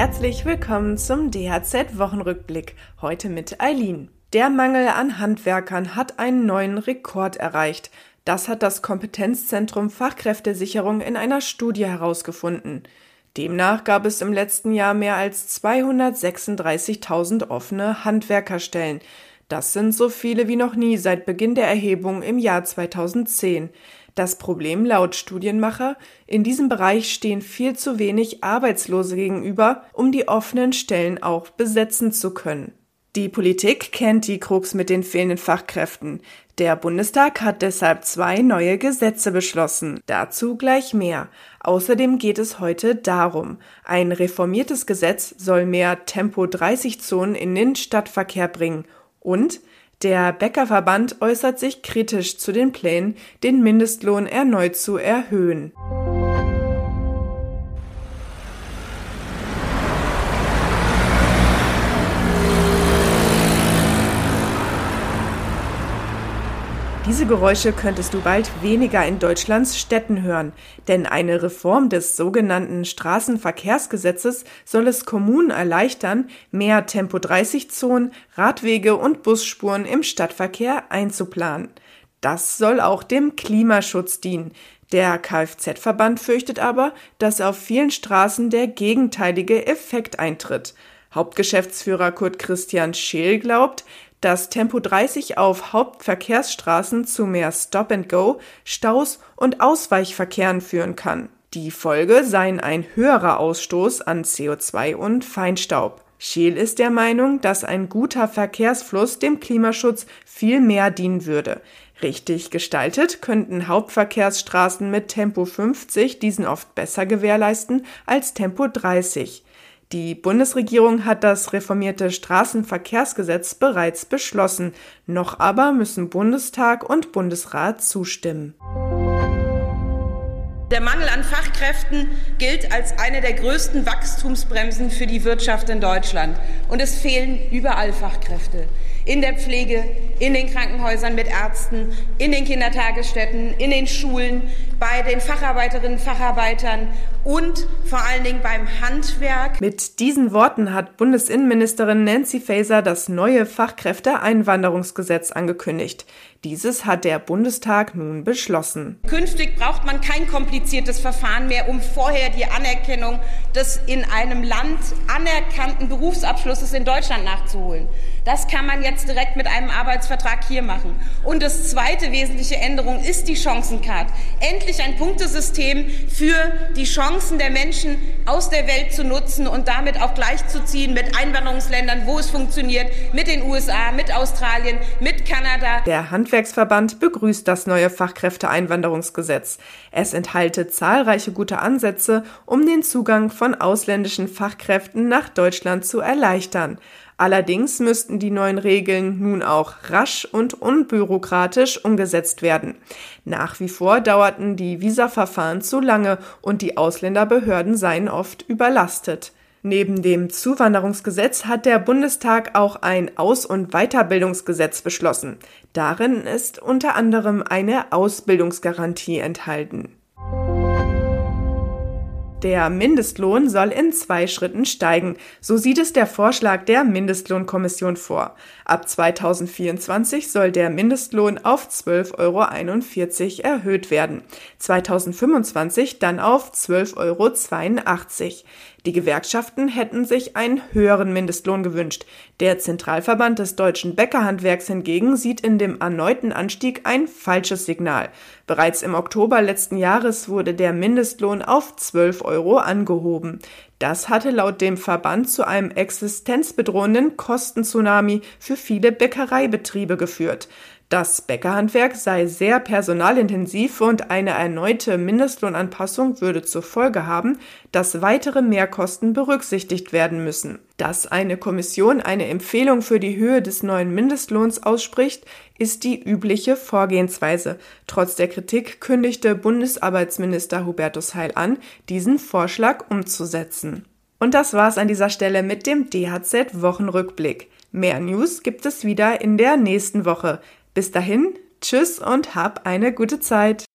Herzlich willkommen zum DHZ-Wochenrückblick. Heute mit Eileen. Der Mangel an Handwerkern hat einen neuen Rekord erreicht. Das hat das Kompetenzzentrum Fachkräftesicherung in einer Studie herausgefunden. Demnach gab es im letzten Jahr mehr als 236.000 offene Handwerkerstellen. Das sind so viele wie noch nie seit Beginn der Erhebung im Jahr 2010. Das Problem laut Studienmacher, in diesem Bereich stehen viel zu wenig Arbeitslose gegenüber, um die offenen Stellen auch besetzen zu können. Die Politik kennt die Krux mit den fehlenden Fachkräften. Der Bundestag hat deshalb zwei neue Gesetze beschlossen. Dazu gleich mehr. Außerdem geht es heute darum, ein reformiertes Gesetz soll mehr Tempo 30 Zonen in den Stadtverkehr bringen und der Bäckerverband äußert sich kritisch zu den Plänen, den Mindestlohn erneut zu erhöhen. Diese Geräusche könntest du bald weniger in Deutschlands Städten hören, denn eine Reform des sogenannten Straßenverkehrsgesetzes soll es Kommunen erleichtern, mehr Tempo-30-Zonen, Radwege und Busspuren im Stadtverkehr einzuplanen. Das soll auch dem Klimaschutz dienen. Der Kfz-Verband fürchtet aber, dass auf vielen Straßen der gegenteilige Effekt eintritt. Hauptgeschäftsführer Kurt Christian Scheel glaubt, dass Tempo 30 auf Hauptverkehrsstraßen zu mehr Stop and Go, Staus und Ausweichverkehren führen kann. Die Folge seien ein höherer Ausstoß an CO2 und Feinstaub. Scheel ist der Meinung, dass ein guter Verkehrsfluss dem Klimaschutz viel mehr dienen würde. Richtig gestaltet könnten Hauptverkehrsstraßen mit Tempo 50 diesen oft besser gewährleisten als Tempo 30. Die Bundesregierung hat das reformierte Straßenverkehrsgesetz bereits beschlossen, noch aber müssen Bundestag und Bundesrat zustimmen. Der Mangel an Fachkräften gilt als eine der größten Wachstumsbremsen für die Wirtschaft in Deutschland. Und es fehlen überall Fachkräfte. In der Pflege, in den Krankenhäusern mit Ärzten, in den Kindertagesstätten, in den Schulen, bei den Facharbeiterinnen und Facharbeitern und vor allen Dingen beim Handwerk. Mit diesen Worten hat Bundesinnenministerin Nancy Faeser das neue Fachkräfteeinwanderungsgesetz angekündigt. Dieses hat der Bundestag nun beschlossen. Künftig braucht man kein kompliziertes Verfahren mehr, um vorher die Anerkennung des in einem Land anerkannten Berufsabschlusses in Deutschland nachzuholen. Das kann man jetzt direkt mit einem Arbeitsvertrag hier machen. Und das zweite wesentliche Änderung ist die Chancencard. Endlich ein Punktesystem für die Chancen der Menschen aus der Welt zu nutzen und damit auch gleichzuziehen mit Einwanderungsländern, wo es funktioniert, mit den USA, mit Australien, mit Kanada. Der Handwerksverband begrüßt das neue Fachkräfteeinwanderungsgesetz. Es enthalte zahlreiche gute Ansätze, um den Zugang von ausländischen Fachkräften nach Deutschland zu erleichtern. Allerdings müssten die neuen Regeln nun auch rasch und unbürokratisch umgesetzt werden. Nach wie vor dauerten die Visaverfahren zu lange und die Ausländerbehörden seien oft überlastet. Neben dem Zuwanderungsgesetz hat der Bundestag auch ein Aus- und Weiterbildungsgesetz beschlossen. Darin ist unter anderem eine Ausbildungsgarantie enthalten. Der Mindestlohn soll in zwei Schritten steigen. So sieht es der Vorschlag der Mindestlohnkommission vor. Ab 2024 soll der Mindestlohn auf 12,41 Euro erhöht werden. 2025 dann auf 12,82 Euro. Die Gewerkschaften hätten sich einen höheren Mindestlohn gewünscht. Der Zentralverband des deutschen Bäckerhandwerks hingegen sieht in dem erneuten Anstieg ein falsches Signal. Bereits im Oktober letzten Jahres wurde der Mindestlohn auf 12 Euro angehoben. Das hatte laut dem Verband zu einem existenzbedrohenden Kostentsunami für viele Bäckereibetriebe geführt. Das Bäckerhandwerk sei sehr personalintensiv und eine erneute Mindestlohnanpassung würde zur Folge haben, dass weitere Mehrkosten berücksichtigt werden müssen. Dass eine Kommission eine Empfehlung für die Höhe des neuen Mindestlohns ausspricht, ist die übliche Vorgehensweise. Trotz der Kritik kündigte Bundesarbeitsminister Hubertus Heil an, diesen Vorschlag umzusetzen. Und das war's an dieser Stelle mit dem DHZ Wochenrückblick. Mehr News gibt es wieder in der nächsten Woche. Bis dahin, tschüss und hab eine gute Zeit.